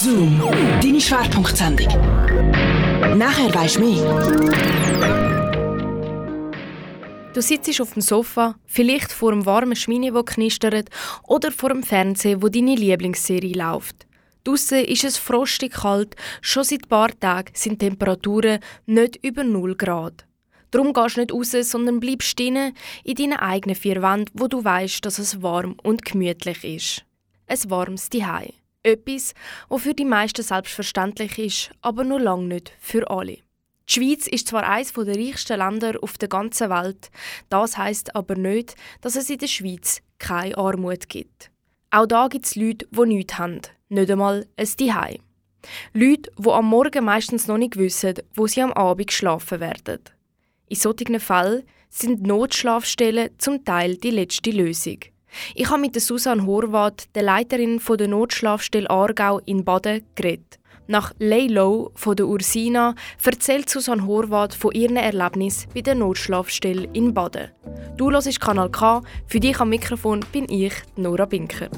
Zoom, deine Schwerpunktsendung. Nachher weisst du mehr. Du sitzt auf dem Sofa, vielleicht vor einem warmen Schmine, wo knistert, oder vor dem Fernseher, wo deine Lieblingsserie läuft. Draussen ist es frostig kalt, schon seit ein paar Tagen sind die Temperaturen nicht über 0 Grad. Darum gehst du nicht raus, sondern bleibst drinnen in deinen eigenen vier Wänden, wo du weißt, dass es warm und gemütlich ist. Ein warmes Zuhause. Etwas, was für die meisten selbstverständlich ist, aber nur lange nicht für alle. Die Schweiz ist zwar eines der reichsten Länder auf der ganzen Welt, das heißt aber nicht, dass es in der Schweiz keine Armut gibt. Auch da gibt es Leute, die nichts haben, nicht einmal ein Zuhause. Leute, die am Morgen meistens noch nicht wissen, wo sie am Abend schlafen werden. In solchen Fällen sind Notschlafstellen zum Teil die letzte Lösung. Ich habe mit Susanne Horvath, der Leiterin der Notschlafstelle Aargau in Baden, geredet. Nach Lay Low von der Ursina erzählt Susanne Horvath von ihren Erlebnissen bei der Notschlafstelle in Baden. Du hörst Kanal K, für dich am Mikrofon bin ich, Nora Binker.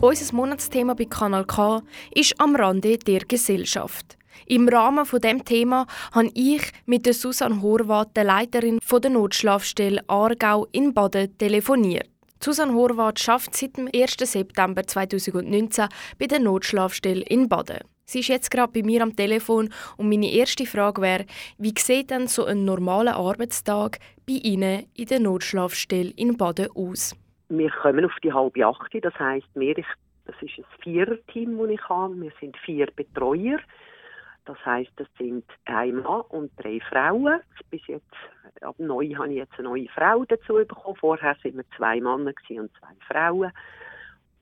Unser Monatsthema bei Kanal K ist am Rande der Gesellschaft. Im Rahmen von dem Thema habe ich mit der Susanne Horvath, der Leiterin der Notschlafstelle Aargau in Baden, telefoniert. Susanne Horvath schafft seit dem 1. September 2019 bei der Notschlafstelle in Baden. Sie ist jetzt gerade bei mir am Telefon und meine erste Frage wäre, wie sieht denn so ein normaler Arbeitstag bei Ihnen in der Notschlafstelle in Baden aus? Wir kommen auf die halbe acht, das heisst, wir, das ist ein Viererteam, das ich habe. Wir sind vier Betreuer. Das heißt, es sind ein Mann und drei Frauen. Bis jetzt, ab neu habe ich jetzt eine neue Frau dazu bekommen. Vorher sind wir zwei Männer und zwei Frauen.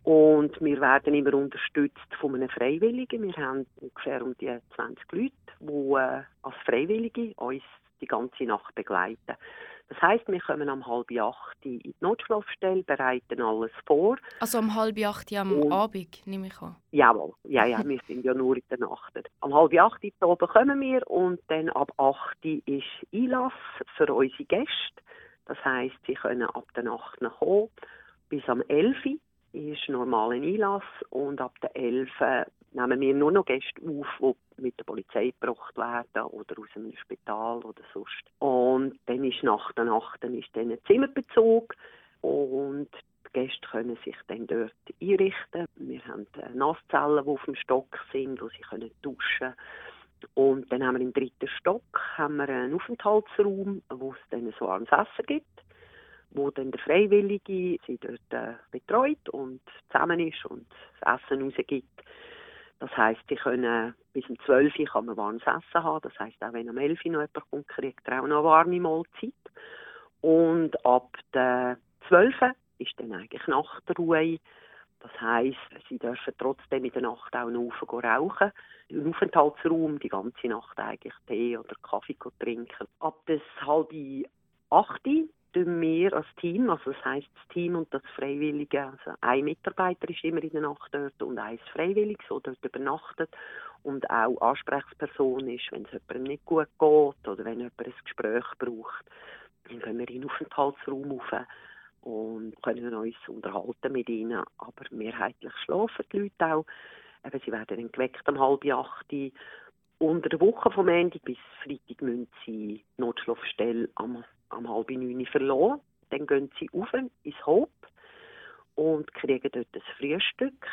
Und wir werden immer unterstützt von einem Freiwilligen. Wir haben ungefähr um die 20 Leute, die äh, als Freiwillige uns die ganze Nacht begleiten. Das heisst, wir kommen um halb acht in die Notschlafstelle, bereiten alles vor. Also um halb acht am und, Abend, nehme ich an? Jawohl, ja, ja, wir sind ja nur in der Nacht. Um halb acht oben kommen wir und dann ab acht ist Einlass für unsere Gäste. Das heisst, sie können ab der Nacht kommen bis am 11 ist normaler Einlass und ab der 11 nehmen wir nur noch Gäste auf, die mit der Polizei gebracht werden oder aus einem Spital oder sonst. Und dann ist nach der Nacht dann ist dann ein Zimmerbezug und die Gäste können sich dann dort einrichten. Wir haben Nasszellen, die auf dem Stock sind, wo sie können duschen und dann haben wir im dritten Stock haben wir einen Aufenthaltsraum, wo es dann so ans Essen gibt wo dann der Freiwillige sie dort äh, betreut und zusammen ist und das Essen rausgibt. Das heisst, sie können bis um 12 Uhr kann man warmes Essen haben. Das heisst, auch wenn um 11 Uhr noch jemand kommt, kriegt er auch noch eine warme Mahlzeit. Und ab der 12 Uhr ist dann eigentlich Nachtruhe. Das heisst, sie dürfen trotzdem in der Nacht auch noch rauchen. Im Aufenthaltsraum die ganze Nacht eigentlich Tee oder Kaffee trinken. Ab des halb acht wir als Team, also das heisst das Team und das Freiwillige, also ein Mitarbeiter ist immer in der Nacht dort und eins freiwillig, so dort übernachtet. Und auch Ansprechperson ist, wenn es jemandem nicht gut geht oder wenn jemand ein Gespräch braucht, dann gehen wir in den Aufenthaltsraum rauf und können uns unterhalten mit ihnen, aber mehrheitlich schlafen die Leute auch. Eben, sie werden dann geweckt um halb acht. Unter der Woche vom Montag bis Freitag müssen sie Notschlafstelle am am halb neun verloren. Dann gehen sie auf ins Hob und kriegen dort ein Frühstück.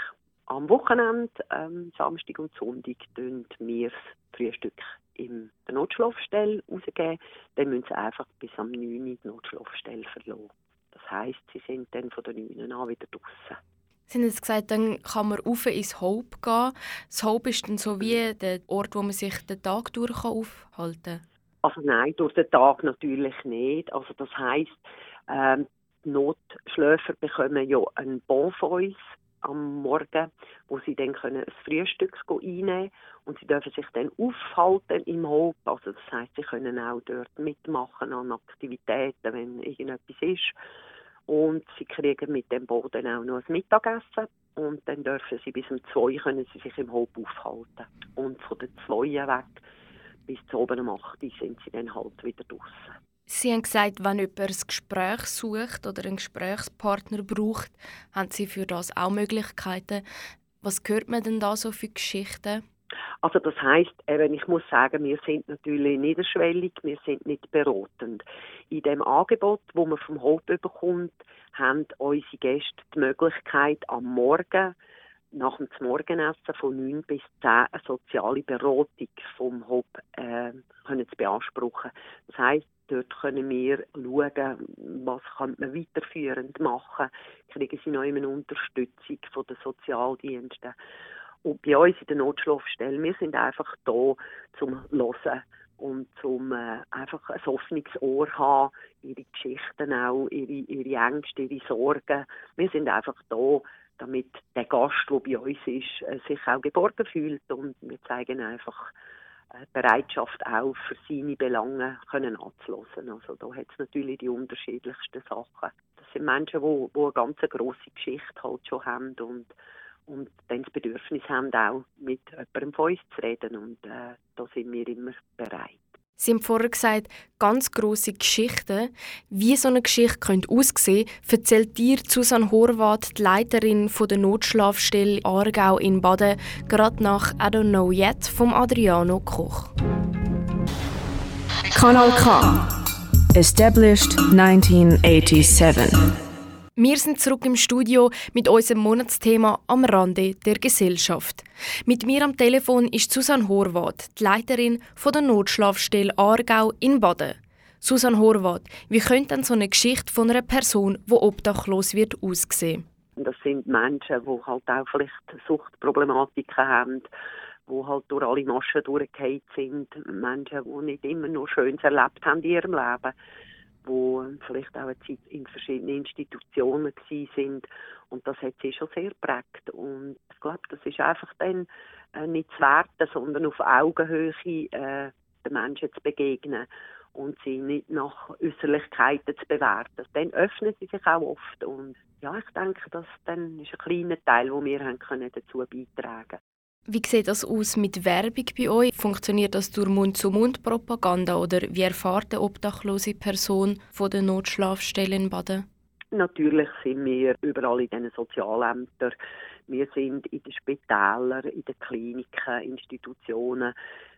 Am Wochenende, ähm, Samstag und Sonntag, tun wir das Frühstück in der Notschlafstelle rausgeben. Dann müssen sie einfach bis am 9 Uhr die Notschlafstelle verlassen. Das heisst, sie sind dann von den 9 an wieder draußen. Sie haben gesagt, dann kann man rauf ins Hope gehen. Das Hope ist dann so wie der Ort, wo man sich den Tag durch aufhalten kann? Also nein, durch den Tag natürlich nicht. Also das heisst, ähm, die Notschläfer bekommen ja einen Bon von uns am Morgen, wo sie dann können ein Frühstück einnehmen und sie dürfen sich dann aufhalten im Hof. Also das heißt, sie können auch dort mitmachen an Aktivitäten, wenn irgendetwas ist. Und sie kriegen mit dem Boden auch noch ein Mittagessen und dann dürfen sie bis um zwei können sie sich im Hof aufhalten. Und von den zwei weg bis zu oben um 8 Uhr sind sie dann halt wieder draußen. Sie haben gesagt, wenn jemand ein Gespräch sucht oder einen Gesprächspartner braucht, haben Sie für das auch Möglichkeiten. Was hört man denn da so für Geschichten? Also das heißt, eben, ich muss sagen, wir sind natürlich niederschwellig, wir sind nicht beratend. In dem Angebot, wo man vom Hof bekommt, haben unsere Gäste die Möglichkeit, am Morgen nach dem Morgenessen von 9 bis 10 eine soziale Beratung vom Hof äh, können zu beanspruchen. Das heißt, dort können wir schauen, was kann man weiterführend machen, kriegen sie noch eine Unterstützung von den Sozialdiensten. Und bei uns in der Notschlafstelle, wir sind einfach da zum Hören und zum äh, einfach ein offenes Ohr haben, ihre Geschichten auch, ihre, ihre Ängste, ihre Sorgen. Wir sind einfach da, damit der Gast, der bei uns ist, äh, sich auch geborgen fühlt und wir zeigen einfach äh, Bereitschaft auch für seine Belange können anzuhören. Also da hat es natürlich die unterschiedlichsten Sachen. Das sind Menschen, die, die eine ganz grosse Geschichte halt schon haben und und dann das Bedürfnis haben, auch mit jemandem von uns zu reden. Und äh, da sind wir immer bereit. Sie haben vorher gesagt, ganz grosse Geschichten. Wie so eine Geschichte könnte aussehen, erzählt dir Susanne Horvath, die Leiterin der Notschlafstelle Aargau in Baden, gerade nach I Don't Know Yet vom Adriano Koch. Kanal K. Established 1987. Wir sind zurück im Studio mit unserem Monatsthema am Rande der Gesellschaft. Mit mir am Telefon ist Susanne Horvath, die Leiterin von der Notschlafstelle Aargau in Baden. Susanne Horvath, wie könnte denn so eine Geschichte von einer Person, die obdachlos wird, aussehen? Das sind Menschen, die halt auch vielleicht Suchtproblematiken haben, die halt durch alle Maschen durchgefallen sind. Menschen, die nicht immer nur Schönes erlebt haben in ihrem Leben wo vielleicht auch eine Zeit in verschiedenen Institutionen sind. Und das hat sie schon sehr prägt und ich glaube, das ist einfach dann äh, nicht zu werten, sondern auf Augenhöhe äh, den Menschen zu begegnen und sie nicht nach Äußerlichkeiten zu bewerten. Dann öffnen sie sich auch oft. Und ja, ich denke, das dann ist ein kleiner Teil, wo wir haben können dazu beitragen wie sieht das aus mit Werbung bei euch? Funktioniert das durch Mund-zu-Mund-Propaganda oder wie erfahrt eine obdachlose Person von der Notschlafstelle in Baden? Natürlich sind wir überall in diesen Sozialämtern. Wir sind in den Spitälern, in den Kliniken, Institutionen,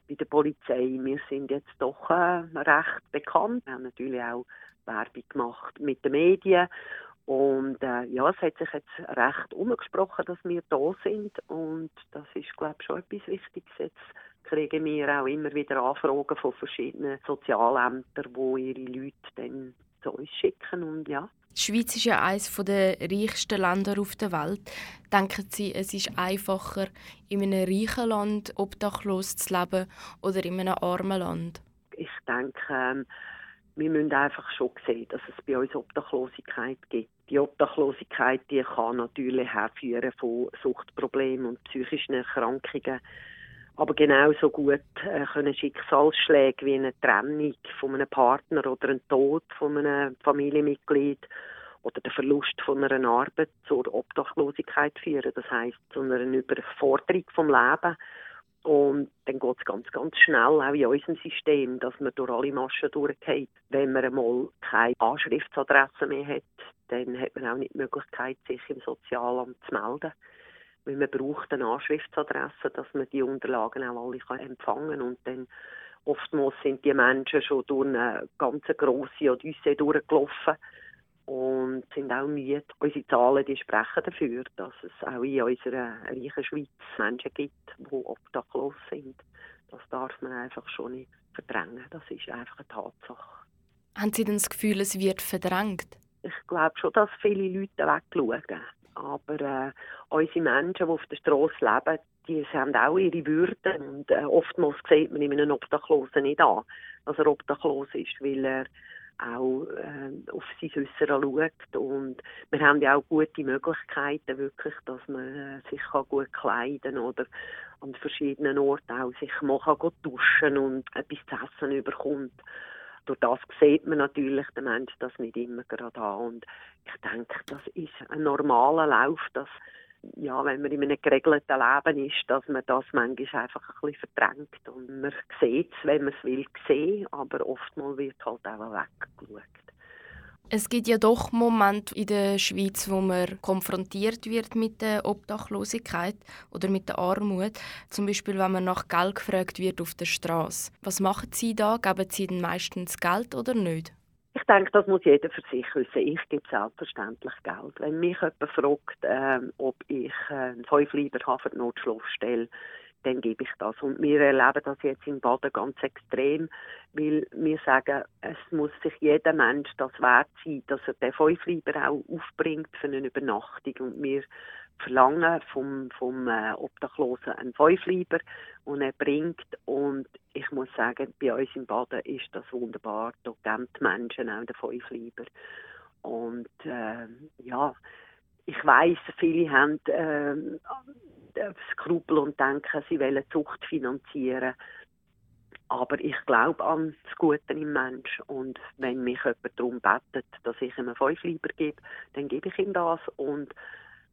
bei der Polizei. Wir sind jetzt doch äh, recht bekannt. Wir haben natürlich auch Werbung gemacht mit den Medien und äh, ja, es hat sich jetzt recht umgesprochen, dass wir da sind und das ist, glaube ich, schon etwas Wichtiges. Jetzt kriegen wir auch immer wieder Anfragen von verschiedenen Sozialämtern, wo ihre Leute dann zu uns schicken und ja. Die Schweiz ist ja eines der reichsten Länder auf der Welt. Denken Sie, es ist einfacher, in einem reichen Land obdachlos zu leben oder in einem armen Land? Ich denke, ähm, wir müssen einfach schon sehen, dass es bei uns Obdachlosigkeit gibt. Die Obdachlosigkeit die kann natürlich herführen von Suchtproblemen und psychischen Erkrankungen. Aber genauso gut äh, können Schicksalsschläge wie eine Trennung von einem Partner oder ein Tod von einem Familienmitglied oder der Verlust von einer Arbeit zur Obdachlosigkeit führen. Das heißt zu einer Überforderung vom Leben und dann geht es ganz, ganz schnell, auch in unserem System, dass man durch alle Maschen durchgeht. Wenn man einmal keine Anschriftsadresse mehr hat, dann hat man auch nicht die Möglichkeit, sich im Sozialamt zu melden. Weil man braucht eine Anschriftsadresse, dass man die Unterlagen auch alle kann empfangen kann. Und dann oftmals sind die Menschen schon durch eine ganz grosse Odyssee durchgelaufen und sind auch müde. Unsere Zahlen die sprechen dafür, dass es auch in unserer reichen Schweiz Menschen gibt, die obdachlos sind. Das darf man einfach schon nicht verdrängen. Das ist einfach eine Tatsache. Haben Sie denn das Gefühl, es wird verdrängt? Ich glaube schon, dass viele Leute wegschauen. Aber äh, unsere Menschen, die auf der Straße leben, die haben auch ihre Würde. Und äh, oftmals sieht man einem Obdachlosen nicht an, dass er obdachlos ist, weil er auch äh, auf sein Äußere schaut. Und wir haben ja auch gute Möglichkeiten, wirklich, dass man äh, sich kann gut kleiden oder an verschiedenen Orten auch sich mal kann duschen und etwas zu essen überkommt. Durch das sieht man natürlich den Menschen das nicht immer gerade an. Und ich denke, das ist ein normaler Lauf, dass ja, wenn man in einem geregelten Leben ist, dass man das manchmal einfach ein bisschen verdrängt. Und man sieht es, wenn man es will, sehen, aber oftmals wird halt auch weggeschaut. Es gibt ja doch Momente in der Schweiz, wo man konfrontiert wird mit der Obdachlosigkeit oder mit der Armut. Zum Beispiel, wenn man nach Geld gefragt wird auf der Straße. Was machen Sie da? Geben Sie denn meistens Geld oder nicht? Ich denke, das muss jeder für sich wissen. Ich gebe selbstverständlich Geld. Wenn mich jemand fragt, äh, ob ich äh, einen Fünfliber habe für die Notschlafstelle, dann gebe ich das. Und wir erleben das jetzt in Baden ganz extrem, weil wir sagen, es muss sich jeder Mensch das wert sein, dass er den Fünfliber auch aufbringt für eine Übernachtung. Und wir verlangen vom, vom äh, Obdachlosen einen Fünfliber und er bringt. Und ich muss sagen, bei uns im Baden ist das wunderbar. Da geben die Menschen auch den Fünfliber. Und äh, ja, ich weiß, viele haben äh, Skrupel und denken, sie wollen Zucht finanzieren. Aber ich glaube an das Gute im Mensch. Und wenn mich jemand darum bittet, dass ich ihm einen Fünfliber gebe, dann gebe ich ihm das. Und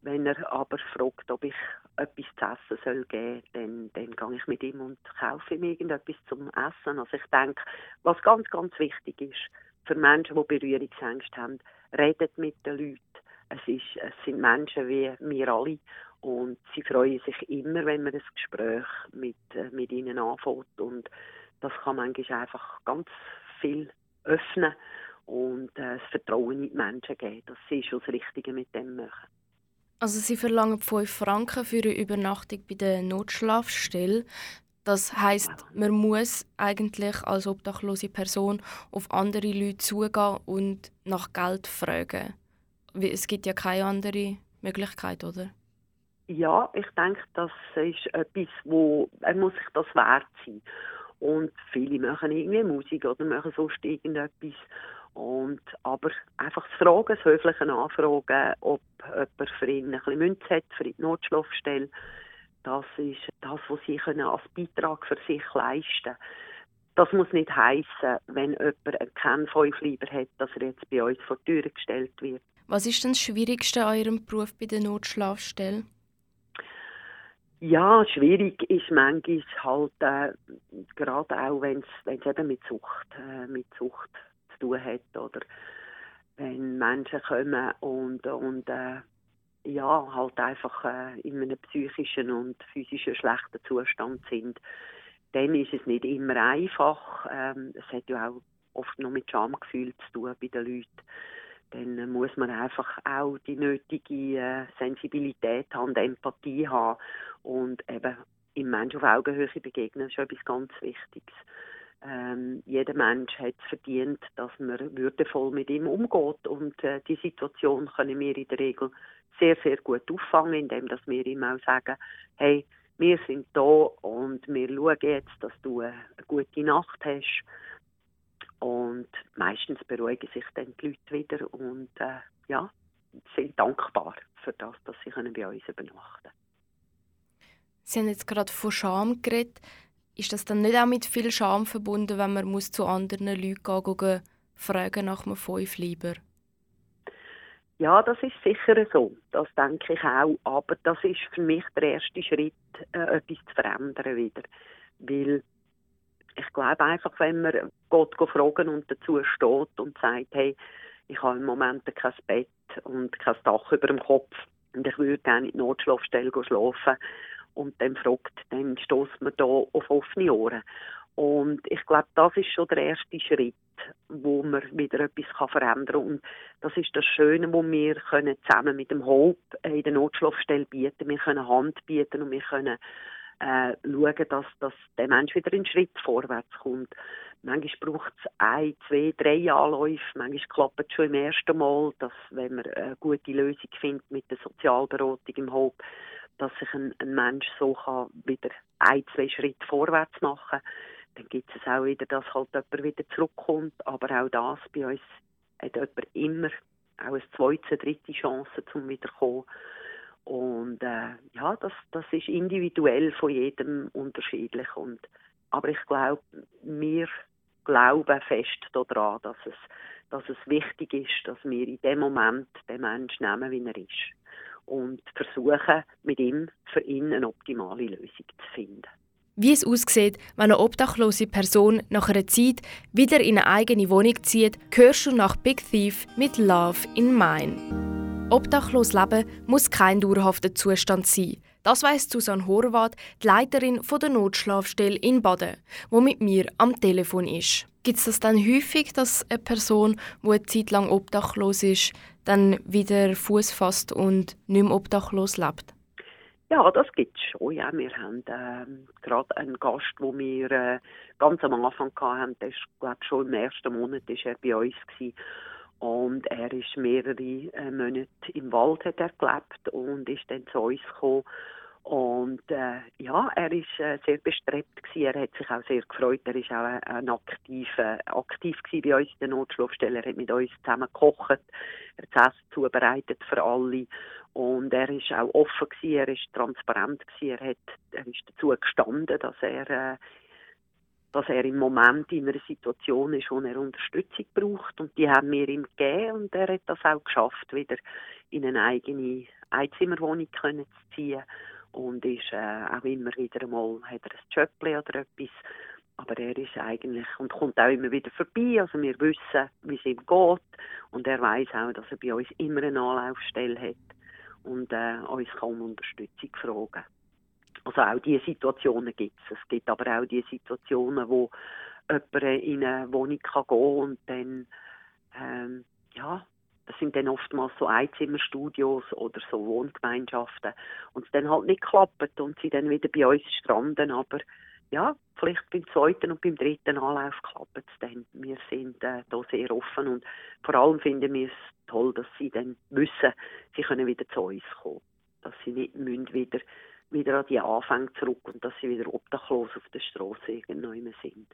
wenn er aber fragt, ob ich etwas zu essen soll geben dann, dann gehe ich mit ihm und kaufe ihm irgendetwas zum Essen. Also ich denke, was ganz, ganz wichtig ist, für Menschen, die Berührungsängste haben, redet mit den Leuten. Es, ist, es sind Menschen wie wir alle und sie freuen sich immer, wenn man das Gespräch mit, äh, mit ihnen anfängt. Und das kann manchmal einfach ganz viel öffnen und äh, das Vertrauen in die Menschen geben, dass sie schon das Richtige mit dem machen. Also Sie verlangen 5 Franken für eine Übernachtung bei der Notschlafstelle. Das heißt, man muss eigentlich als obdachlose Person auf andere Leute zugehen und nach Geld fragen. Es gibt ja keine andere Möglichkeit, oder? Ja, ich denke, das ist etwas, wo er muss sich das wert sein. Und viele machen irgendwie Musik oder machen sonst irgendetwas. Und, aber einfach das Fragen, das höfliche Anfragen, ob jemand für ihn ein bisschen Münze hat, für die Notschlafstelle, das ist das, was sie können als Beitrag für sich leisten können. Das muss nicht heißen, wenn jemand keinen Fünfleiber hat, dass er jetzt bei uns vor die Tür gestellt wird. Was ist denn das Schwierigste an Ihrem Beruf bei der Notschlafstelle? Ja, schwierig ist manchmal halt, äh, gerade auch wenn es eben mit Sucht, äh, mit Sucht zu tun hat oder wenn Menschen kommen und, und äh, ja, halt einfach äh, in einem psychischen und physischen schlechten Zustand sind, dann ist es nicht immer einfach. Ähm, es hat ja auch oft noch mit Schamgefühl zu tun bei den Leuten dann muss man einfach auch die nötige äh, Sensibilität haben, Empathie haben und eben im Mensch auf Augenhöhe begegnen, ist etwas ganz Wichtiges. Ähm, jeder Mensch hat es verdient, dass man würdevoll mit ihm umgeht und äh, die Situation können wir in der Regel sehr, sehr gut auffangen, indem dass wir ihm auch sagen, hey, wir sind da und wir schauen jetzt, dass du eine gute Nacht hast und meistens beruhigen sich dann die Leute wieder und äh, ja, sind dankbar für das, dass sie können bei uns übernachten können. Sie haben jetzt gerade von Scham geredet. Ist das dann nicht auch mit viel Scham verbunden, wenn man muss zu anderen Leuten gehen, fragen nach einem Fünf lieber? Ja, das ist sicher so. Das denke ich auch. Aber das ist für mich der erste Schritt, äh, etwas zu verändern wieder. Weil ich glaube einfach, wenn man Gott fragen und dazu steht und sagt, hey, ich habe im Moment kein Bett und kein Dach über dem Kopf und ich würde gerne in die Notschlafstelle schlafen und dann fragt, dann stößt man da auf offene Ohren. Und ich glaube, das ist schon der erste Schritt, wo man wieder etwas kann verändern kann. Und das ist das Schöne, wo wir können zusammen mit dem Hope in der Notschlafstelle bieten. Wir können Hand bieten und wir können äh, schauen, dass, dass der Mensch wieder einen Schritt vorwärts kommt. Manchmal braucht es ein, zwei, drei Anläufe. Manchmal klappt es schon im ersten Mal, dass, wenn man eine gute Lösung findet mit der Sozialberatung im Hope, dass sich ein, ein Mensch so kann wieder ein, zwei Schritte vorwärts machen Dann gibt es auch wieder, dass halt jemand wieder zurückkommt. Aber auch das bei uns hat jemand immer auch eine zweite, dritte Chance, zum wiederkommen. Und äh, ja, das, das ist individuell von jedem unterschiedlich. Und, aber ich glaube, wir glauben fest daran, dass es, dass es wichtig ist, dass wir in dem Moment den Menschen nehmen, wie er ist. Und versuchen, mit ihm, für ihn eine optimale Lösung zu finden. wie es aussieht, wenn eine obdachlose Person nach einer Zeit wieder in eine eigene Wohnung zieht, hörst du nach Big Thief mit Love in Mine. Obdachlos leben muss kein dauerhafter Zustand sein. Das weiss Susanne Horvath, die Leiterin der Notschlafstelle in Baden, wo mit mir am Telefon ist. Gibt es das dann häufig, dass eine Person, die eine Zeit lang obdachlos ist, dann wieder Fuß fasst und nicht mehr obdachlos lebt? Ja, das gibt es schon. Ja. Wir haben ähm, gerade einen Gast, den wir äh, ganz am Anfang hatten, der ist, glaube schon im ersten Monat ist er bei uns gewesen. Und er ist mehrere äh, Monate im Wald hat er gelebt und ist dann zu uns gekommen und äh, ja, er ist äh, sehr bestrebt gewesen. Er hat sich auch sehr gefreut. Er ist auch ein, ein aktiv, äh, aktiv bei uns in der Notschlafstelle. Er hat mit uns zusammen gekocht. Er hat das Essen zubereitet für alle. Und er ist auch offen gewesen. Er ist transparent gewesen. Er hat, er ist dazu gestanden, dass er, äh, dass er im Moment in einer Situation ist, wo er Unterstützung braucht. Und die haben wir ihm gegeben. Und er hat das auch geschafft, wieder in eine eigene Einzimmerwohnung zu ziehen und ist äh, auch immer wieder mal hat er ein Jobli oder etwas. Aber er ist eigentlich und kommt auch immer wieder vorbei. Also wir wissen, wie es ihm geht und er weiß auch, dass er bei uns immer eine Anlaufstelle hat und äh, uns kann um Unterstützung fragen. Also auch diese Situationen gibt es. Es gibt aber auch die Situationen, wo jemand in eine Wohnung kann gehen und dann ähm, ja, das sind dann oftmals so Einzimmerstudios oder so Wohngemeinschaften und es dann halt nicht klappt und sie dann wieder bei uns stranden, aber ja, vielleicht beim zweiten und beim dritten Anlauf klappt es dann. Wir sind äh, da sehr offen und vor allem finden wir es toll, dass sie dann wissen, sie können wieder zu uns kommen. Dass sie nicht müssen wieder, wieder an die Anfänge zurück und dass sie wieder obdachlos auf der Straße irgendwo sind.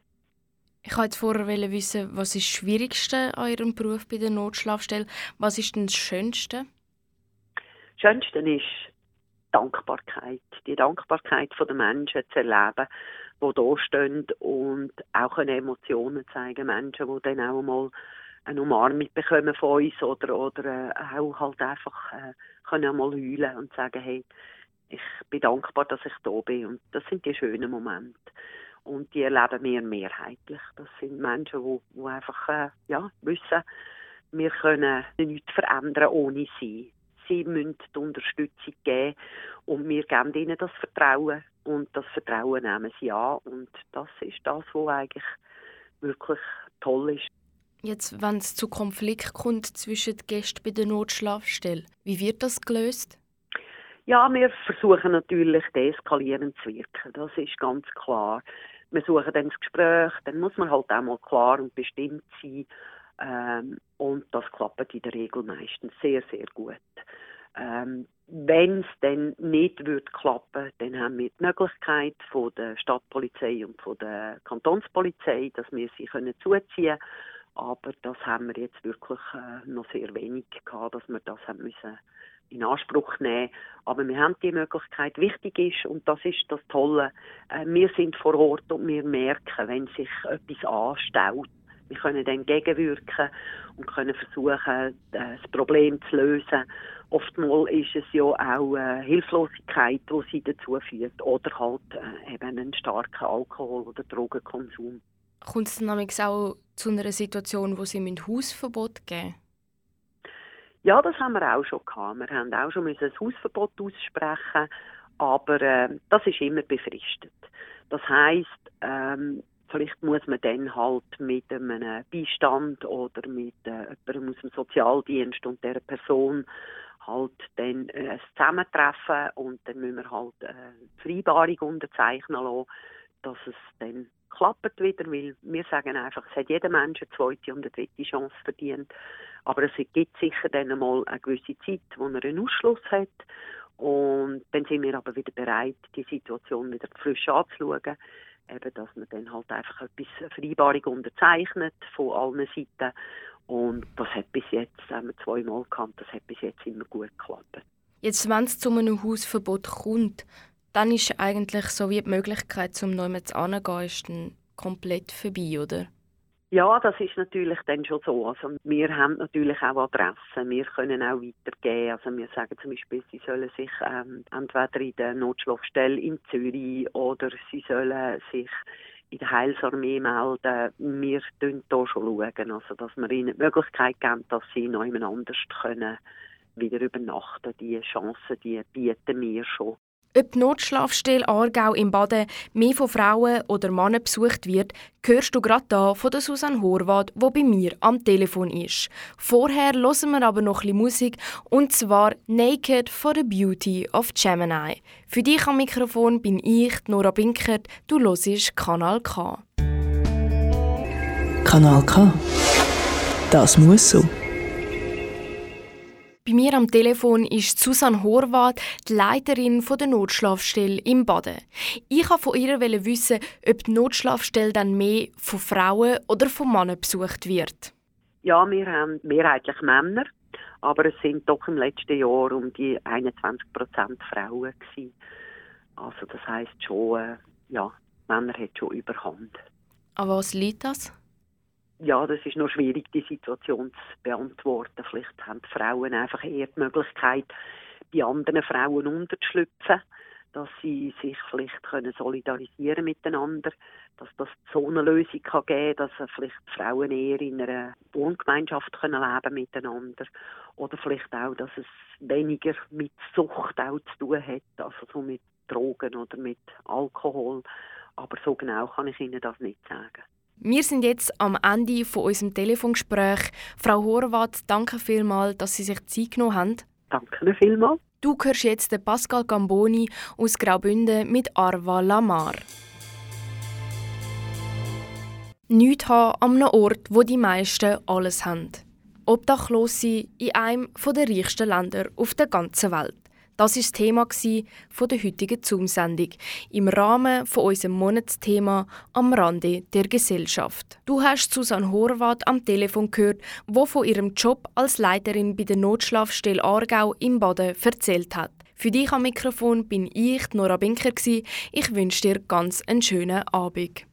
Ich wollte vorher wissen, was ist das Schwierigste an Ihrem Beruf bei der Notschlafstelle? Was ist denn das Schönste? Das Schönste ist Dankbarkeit. Die Dankbarkeit der Menschen zu erleben, die da stehen und auch Emotionen zeigen. Menschen, die dann auch mal eine Umarmung bekommen von uns oder, oder äh, auch halt einfach äh, können mal heulen und sagen, hey, ich bin dankbar, dass ich da bin. Und das sind die schönen Momente und die erleben wir mehrheitlich. Das sind Menschen, die, die einfach äh, ja, wissen, wir können nichts verändern ohne sie. Sie müssen die Unterstützung geben und wir geben ihnen das Vertrauen und das Vertrauen nehmen sie an und das ist das, was eigentlich wirklich toll ist. Jetzt, wenn es zu Konflikt kommt zwischen den Gästen bei der Notschlafstelle, wie wird das gelöst? Ja, wir versuchen natürlich deeskalierend zu wirken. Das ist ganz klar wir suchen dann das Gespräch, dann muss man halt auch mal klar und bestimmt sein. Ähm, und das klappt in der Regel meistens sehr, sehr gut. Ähm, wenn es dann nicht wird klappen, dann haben wir die Möglichkeit von der Stadtpolizei und von der Kantonspolizei, dass wir sie können zuziehen. Aber das haben wir jetzt wirklich äh, noch sehr wenig gehabt, dass wir das haben müssen in Anspruch nehmen. Aber wir haben die Möglichkeit. Wichtig ist, und das ist das Tolle, äh, wir sind vor Ort und wir merken, wenn sich etwas anstaut. Wir können dann gegenwirken und können versuchen, äh, das Problem zu lösen. Oftmals ist es ja auch äh, Hilflosigkeit, die sie dazu führt, oder halt eben einen starken Alkohol- oder Drogenkonsum. Kommt es dann auch zu einer Situation, wo sie Hausverbot geben müssen? Ja, das haben wir auch schon gehabt. Wir haben auch schon ein Hausverbot aussprechen, aber äh, das ist immer befristet. Das heißt, ähm, vielleicht muss man dann halt mit einem Beistand oder mit äh, jemandem aus dem Sozialdienst und der Person halt dann äh, ein Zusammentreffen und dann müssen wir halt äh, die Vereinbarung unterzeichnen lassen, dass es dann klappt wieder, weil wir sagen einfach, es hat jeder Mensch eine zweite und eine dritte Chance verdient. Aber es gibt sicher dann mal eine gewisse Zeit, wo er einen Ausschluss hat. Und dann sind wir aber wieder bereit, die Situation wieder frisch anzuschauen. Eben, dass man dann halt einfach etwas eine Vereinbarung unterzeichnet von allen Seiten. Und das hat bis jetzt, haben wir zweimal gehabt, das hat bis jetzt immer gut geklappt. Jetzt, wenn es zu einem Hausverbot kommt, dann ist eigentlich so wie die Möglichkeit, zum Neumann zu dann komplett vorbei, oder? Ja, das ist natürlich dann schon so. Also wir haben natürlich auch Adressen. Wir können auch weitergeben. Also wir sagen zum Beispiel, sie sollen sich ähm, entweder in der Notschlafstelle in Zürich oder sie sollen sich in der Heilsarmee melden. Wir schauen hier schon, schauen, also dass wir ihnen die Möglichkeit geben, dass sie noch jemand anders können wieder übernachten. Die Chancen, die bieten wir schon. Ob die Notschlafstelle Aargau im Baden mehr von Frauen oder Männern besucht wird, hörst du gerade da von der Susanne Horvath, die bei mir am Telefon ist. Vorher hören wir aber noch ein Musik, und zwar «Naked for the Beauty of Gemini». Für dich am Mikrofon bin ich, Nora Binkert, du hörst Kanal K. Kanal K. Das muss so. Bei mir am Telefon ist Susanne Horvath, die Leiterin der Notschlafstelle im Baden. Ich wollte von ihr wissen, ob die Notschlafstelle dann mehr von Frauen oder von Männern besucht wird. Ja, wir haben mehrheitlich Männer, aber es sind doch im letzten Jahr um die 21 Prozent Frauen gewesen. Also das heißt schon, äh, ja, Männer haben schon Überhand. An was liegt das? Ja, das ist noch schwierig, die Situation zu beantworten. Vielleicht haben die Frauen einfach eher die Möglichkeit, bei anderen Frauen unterzuschlüpfen, dass sie sich vielleicht können solidarisieren miteinander, dass das so eine Lösung kann geben dass vielleicht Frauen eher in einer Wohngemeinschaft können leben miteinander oder vielleicht auch, dass es weniger mit Sucht auch zu tun hat, also so mit Drogen oder mit Alkohol. Aber so genau kann ich Ihnen das nicht sagen. Wir sind jetzt am Ende von unserem Telefongespräch. Frau Horvath, danke vielmals, dass Sie sich Zeit genommen haben. Danke vielmals. Du hörst jetzt den Pascal Gamboni aus Graubünden mit Arva Lamar. Nichts haben an einem Ort, wo die meisten alles haben. Obdachlose in einem der reichsten Länder auf der ganzen Welt. Das war das Thema der heutigen Zoom-Sendung im Rahmen von unserem Monatsthema «Am Rande der Gesellschaft». Du hast Susanne Horvath am Telefon gehört, wo von ihrem Job als Leiterin bei der Notschlafstelle Aargau im Baden erzählt hat. Für dich am Mikrofon bin ich, Nora Binker. Ich wünsche dir ganz einen schönen Abend.